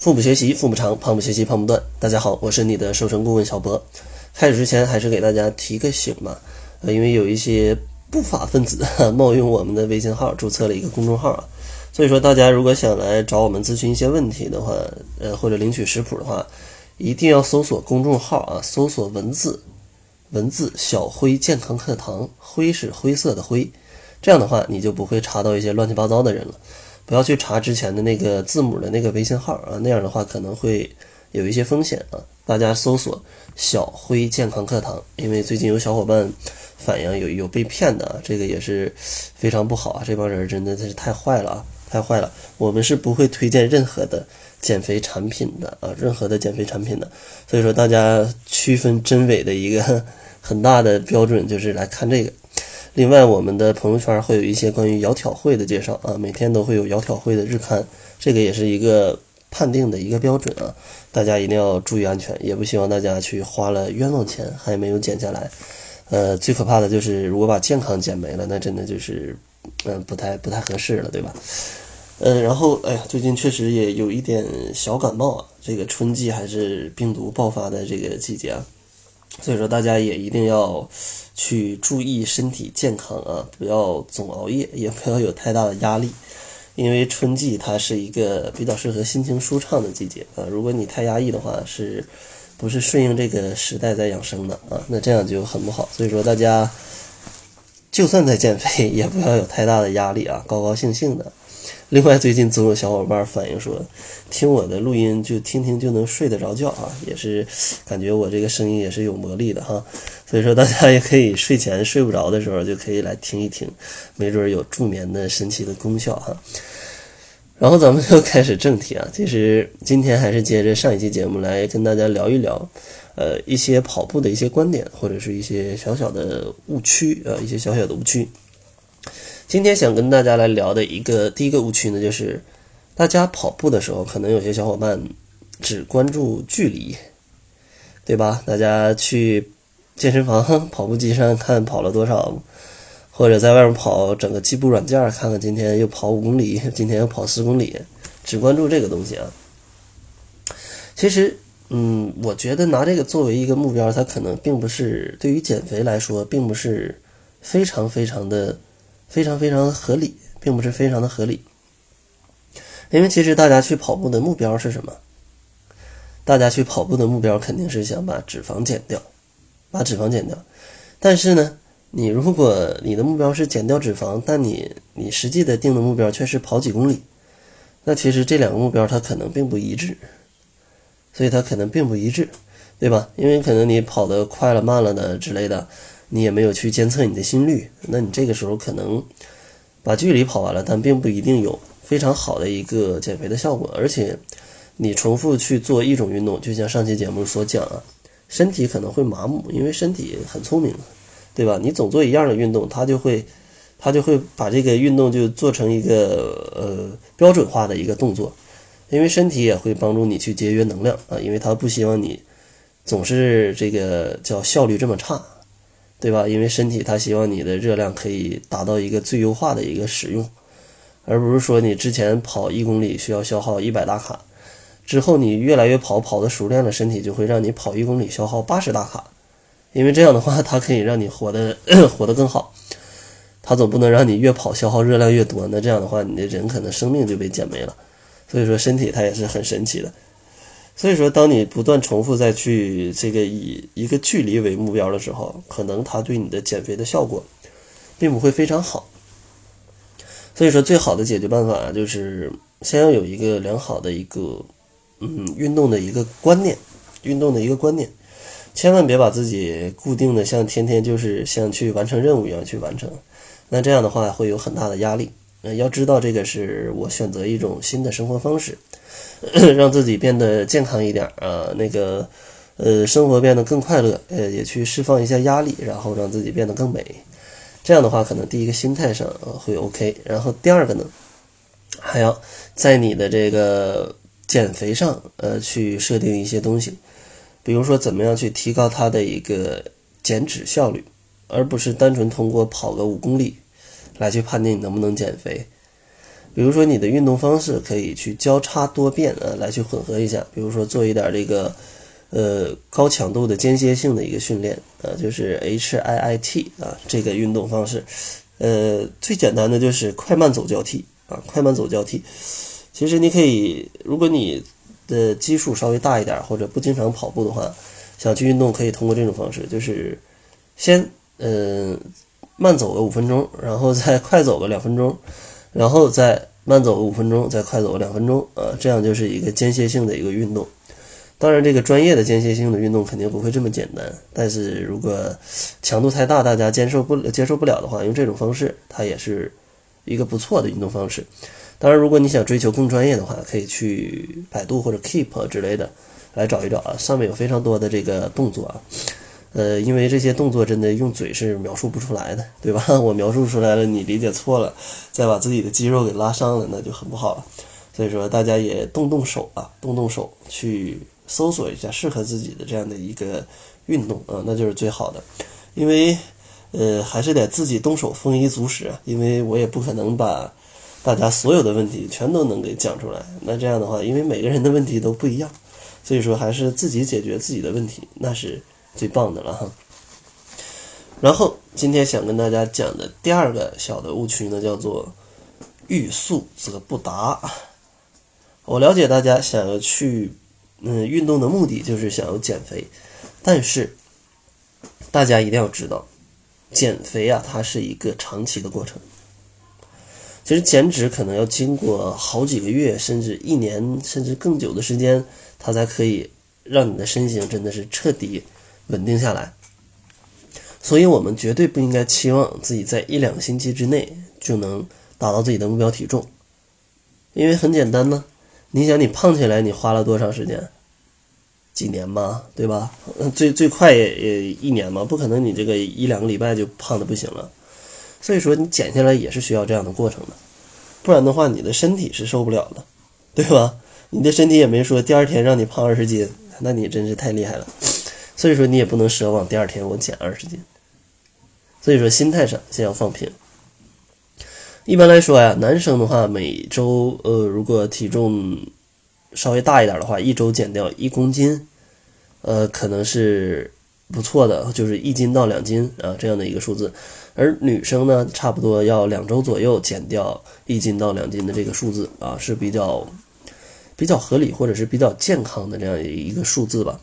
腹部学习腹部长，胖不学习胖不断。大家好，我是你的瘦身顾问小博。开始之前，还是给大家提个醒吧，呃，因为有一些不法分子 冒用我们的微信号注册了一个公众号啊，所以说大家如果想来找我们咨询一些问题的话，呃，或者领取食谱的话，一定要搜索公众号啊，搜索文字文字小辉健康课堂，辉是灰色的灰，这样的话你就不会查到一些乱七八糟的人了。不要去查之前的那个字母的那个微信号啊，那样的话可能会有一些风险啊。大家搜索“小辉健康课堂”，因为最近有小伙伴反映有有被骗的啊，这个也是非常不好啊。这帮人真的是太坏了啊，太坏了。我们是不会推荐任何的减肥产品的啊，任何的减肥产品的。所以说，大家区分真伪的一个很大的标准就是来看这个。另外，我们的朋友圈会有一些关于窈窕会的介绍啊，每天都会有窈窕会的日刊，这个也是一个判定的一个标准啊，大家一定要注意安全，也不希望大家去花了冤枉钱还没有减下来。呃，最可怕的就是如果把健康减没了，那真的就是嗯不太不太合适了，对吧？呃，然后哎呀，最近确实也有一点小感冒啊，这个春季还是病毒爆发的这个季节啊。所以说，大家也一定要去注意身体健康啊，不要总熬夜，也不要有太大的压力，因为春季它是一个比较适合心情舒畅的季节啊。如果你太压抑的话，是不是顺应这个时代在养生的啊？那这样就很不好。所以说，大家就算在减肥，也不要有太大的压力啊，高高兴兴的。另外，最近总有小伙伴反映说，听我的录音就听听就能睡得着觉啊，也是感觉我这个声音也是有魔力的哈。所以说，大家也可以睡前睡不着的时候就可以来听一听，没准有助眠的神奇的功效哈。然后咱们就开始正题啊，其实今天还是接着上一期节目来跟大家聊一聊，呃，一些跑步的一些观点或者是一些小小的误区啊，一些小小的误区。今天想跟大家来聊的一个第一个误区呢，就是大家跑步的时候，可能有些小伙伴只关注距离，对吧？大家去健身房跑步机上看跑了多少，或者在外面跑，整个计步软件看看今天又跑五公里，今天又跑四公里，只关注这个东西啊。其实，嗯，我觉得拿这个作为一个目标，它可能并不是对于减肥来说，并不是非常非常的。非常非常合理，并不是非常的合理，因为其实大家去跑步的目标是什么？大家去跑步的目标肯定是想把脂肪减掉，把脂肪减掉。但是呢，你如果你的目标是减掉脂肪，但你你实际的定的目标却是跑几公里，那其实这两个目标它可能并不一致，所以它可能并不一致，对吧？因为可能你跑得快了、慢了的之类的。你也没有去监测你的心率，那你这个时候可能把距离跑完了，但并不一定有非常好的一个减肥的效果。而且你重复去做一种运动，就像上期节目所讲啊，身体可能会麻木，因为身体很聪明，对吧？你总做一样的运动，它就会它就会把这个运动就做成一个呃标准化的一个动作，因为身体也会帮助你去节约能量啊，因为它不希望你总是这个叫效率这么差。对吧？因为身体它希望你的热量可以达到一个最优化的一个使用，而不是说你之前跑一公里需要消耗一百大卡，之后你越来越跑，跑的熟练了，身体就会让你跑一公里消耗八十大卡，因为这样的话它可以让你活得 活得更好，它总不能让你越跑消耗热量越多，那这样的话你的人可能生命就被减没了。所以说身体它也是很神奇的。所以说，当你不断重复再去这个以一个距离为目标的时候，可能它对你的减肥的效果，并不会非常好。所以说，最好的解决办法就是先要有一个良好的一个嗯运动的一个观念，运动的一个观念，千万别把自己固定的像天天就是像去完成任务一样去完成，那这样的话会有很大的压力。呃，要知道这个是我选择一种新的生活方式。让自己变得健康一点啊，那个，呃，生活变得更快乐，呃，也去释放一下压力，然后让自己变得更美。这样的话，可能第一个心态上会 OK，然后第二个呢，还要在你的这个减肥上，呃，去设定一些东西，比如说怎么样去提高它的一个减脂效率，而不是单纯通过跑个五公里来去判定你能不能减肥。比如说你的运动方式可以去交叉多变啊，来去混合一下。比如说做一点这个呃高强度的间歇性的一个训练啊，就是 H I I T 啊这个运动方式。呃，最简单的就是快慢走交替啊，快慢走交替。其实你可以，如果你的基数稍微大一点，或者不经常跑步的话，想去运动可以通过这种方式，就是先嗯慢走个五分钟，然后再 快走个两分钟，然后再慢走个五分钟，再快走个两分钟啊，这样就是一个间歇性的一个运动。当然，这个专业的间歇性的运动肯定不会这么简单。但是如果强度太大，大家接受不接受不了的话，用这种方式，它也是一个不错的运动方式。当然，如果你想追求更专业的话，可以去百度或者 Keep 之类的来找一找啊，上面有非常多的这个动作啊。呃，因为这些动作真的用嘴是描述不出来的，对吧？我描述出来了，你理解错了，再把自己的肌肉给拉伤了，那就很不好了。所以说，大家也动动手啊，动动手去。搜索一下适合自己的这样的一个运动啊，那就是最好的。因为，呃，还是得自己动手丰衣足食啊。因为我也不可能把大家所有的问题全都能给讲出来。那这样的话，因为每个人的问题都不一样，所以说还是自己解决自己的问题，那是最棒的了哈。然后今天想跟大家讲的第二个小的误区呢，叫做欲速则不达。我了解大家想要去。嗯，运动的目的就是想要减肥，但是大家一定要知道，减肥啊，它是一个长期的过程。其实减脂可能要经过好几个月，甚至一年，甚至更久的时间，它才可以让你的身形真的是彻底稳定下来。所以，我们绝对不应该期望自己在一两个星期之内就能达到自己的目标体重，因为很简单呢。你想你胖起来，你花了多长时间？几年嘛，对吧？最最快也也一年嘛，不可能你这个一两个礼拜就胖的不行了。所以说你减下来也是需要这样的过程的，不然的话你的身体是受不了的，对吧？你的身体也没说第二天让你胖二十斤，那你真是太厉害了。所以说你也不能奢望第二天我减二十斤。所以说心态上先要放平。一般来说呀，男生的话，每周呃，如果体重稍微大一点的话，一周减掉一公斤，呃，可能是不错的，就是一斤到两斤啊这样的一个数字。而女生呢，差不多要两周左右减掉一斤到两斤的这个数字啊，是比较比较合理或者是比较健康的这样一个数字吧。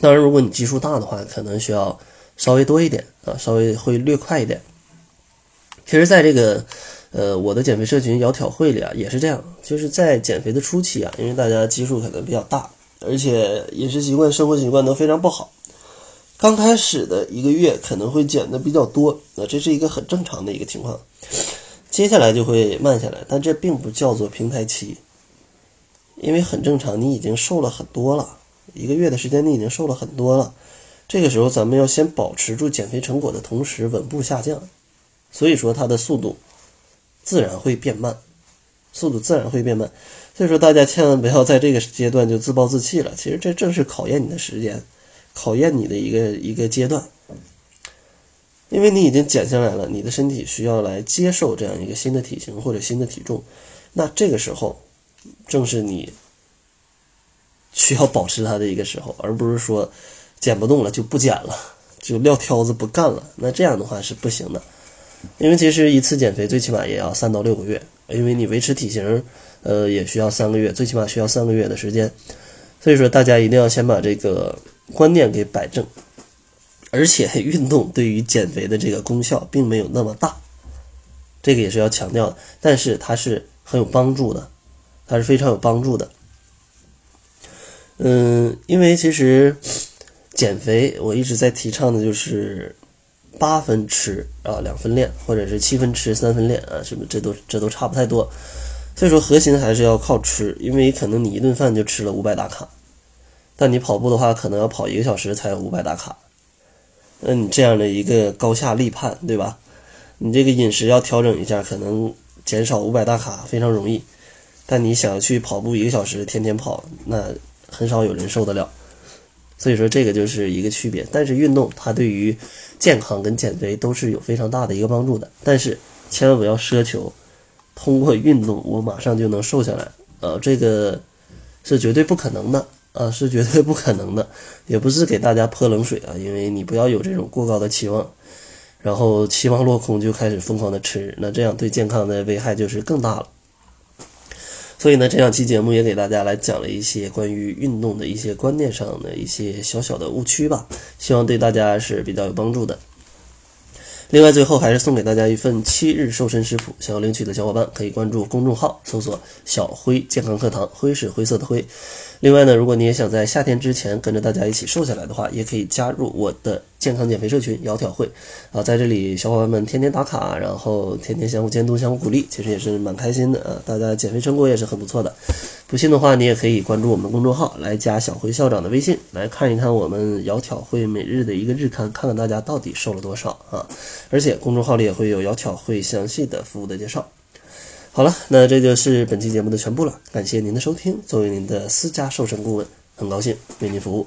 当然，如果你基数大的话，可能需要稍微多一点啊，稍微会略快一点。其实，在这个，呃，我的减肥社群窈窕会里啊，也是这样。就是在减肥的初期啊，因为大家基数可能比较大，而且饮食习惯、生活习惯都非常不好，刚开始的一个月可能会减的比较多，那这是一个很正常的一个情况。接下来就会慢下来，但这并不叫做平台期，因为很正常，你已经瘦了很多了，一个月的时间你已经瘦了很多了。这个时候，咱们要先保持住减肥成果的同时，稳步下降。所以说它的速度自然会变慢，速度自然会变慢。所以说大家千万不要在这个阶段就自暴自弃了。其实这正是考验你的时间，考验你的一个一个阶段。因为你已经减下来了，你的身体需要来接受这样一个新的体型或者新的体重。那这个时候正是你需要保持它的一个时候，而不是说减不动了就不减了，就撂挑子不干了。那这样的话是不行的。因为其实一次减肥最起码也要三到六个月，因为你维持体型，呃，也需要三个月，最起码需要三个月的时间。所以说，大家一定要先把这个观念给摆正。而且，运动对于减肥的这个功效并没有那么大，这个也是要强调的。但是它是很有帮助的，它是非常有帮助的。嗯，因为其实减肥，我一直在提倡的就是。八分吃啊，两分练，或者是七分吃三分练啊，什么这都这都差不太多。所以说核心还是要靠吃，因为可能你一顿饭就吃了五百大卡，但你跑步的话可能要跑一个小时才有五百大卡。那你这样的一个高下立判，对吧？你这个饮食要调整一下，可能减少五百大卡非常容易，但你想要去跑步一个小时，天天跑，那很少有人受得了。所以说这个就是一个区别，但是运动它对于健康跟减肥都是有非常大的一个帮助的。但是千万不要奢求通过运动我马上就能瘦下来啊，这个是绝对不可能的啊，是绝对不可能的，也不是给大家泼冷水啊，因为你不要有这种过高的期望，然后期望落空就开始疯狂的吃，那这样对健康的危害就是更大了。所以呢，这两期节目也给大家来讲了一些关于运动的一些观念上的一些小小的误区吧，希望对大家是比较有帮助的。另外，最后还是送给大家一份七日瘦身食谱，想要领取的小伙伴可以关注公众号，搜索“小辉健康课堂”，辉是灰色的灰。另外呢，如果你也想在夏天之前跟着大家一起瘦下来的话，也可以加入我的健康减肥社群“窈窕会”啊，在这里小伙伴们天天打卡，然后天天相互监督、相互鼓励，其实也是蛮开心的啊。大家减肥成果也是很不错的。不信的话，你也可以关注我们公众号，来加小辉校长的微信，来看一看我们窈窕会每日的一个日刊，看看大家到底瘦了多少啊。而且公众号里也会有窈窕会详细的服务的介绍。好了，那这就是本期节目的全部了。感谢您的收听，作为您的私家瘦身顾问，很高兴为您服务。